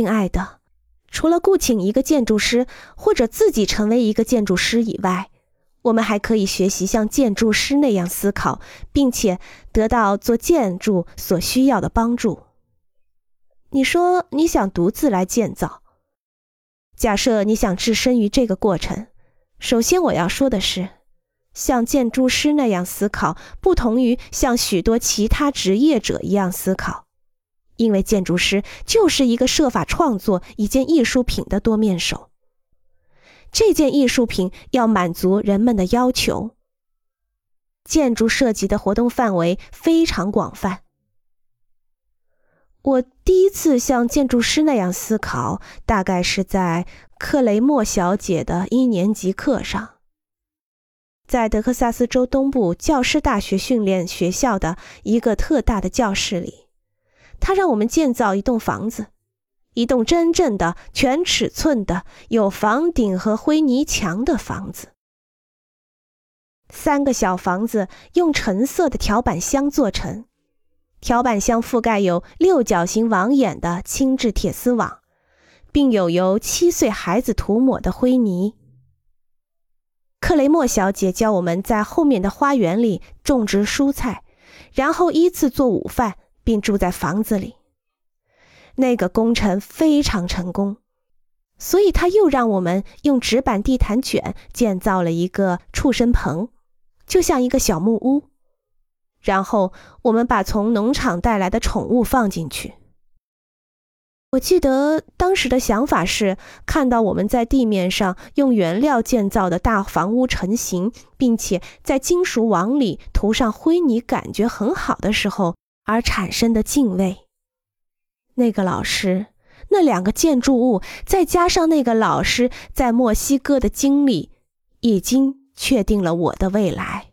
亲爱的，除了雇请一个建筑师或者自己成为一个建筑师以外，我们还可以学习像建筑师那样思考，并且得到做建筑所需要的帮助。你说你想独自来建造，假设你想置身于这个过程，首先我要说的是，像建筑师那样思考，不同于像许多其他职业者一样思考，因为建筑师就是一个设法创作一件艺术品的多面手。这件艺术品要满足人们的要求。建筑涉及的活动范围非常广泛。我第一次像建筑师那样思考，大概是在克雷默小姐的一年级课上，在德克萨斯州东部教师大学训练学校的一个特大的教室里，他让我们建造一栋房子。一栋真正的全尺寸的有房顶和灰泥墙的房子。三个小房子用橙色的条板箱做成，条板箱覆盖有六角形网眼的轻质铁丝网，并有由七岁孩子涂抹的灰泥。克雷默小姐教我们在后面的花园里种植蔬菜，然后依次做午饭，并住在房子里。那个工程非常成功，所以他又让我们用纸板地毯卷建造了一个畜生棚，就像一个小木屋。然后我们把从农场带来的宠物放进去。我记得当时的想法是，看到我们在地面上用原料建造的大房屋成型，并且在金属网里涂上灰泥，感觉很好的时候而产生的敬畏。那个老师，那两个建筑物，再加上那个老师在墨西哥的经历，已经确定了我的未来。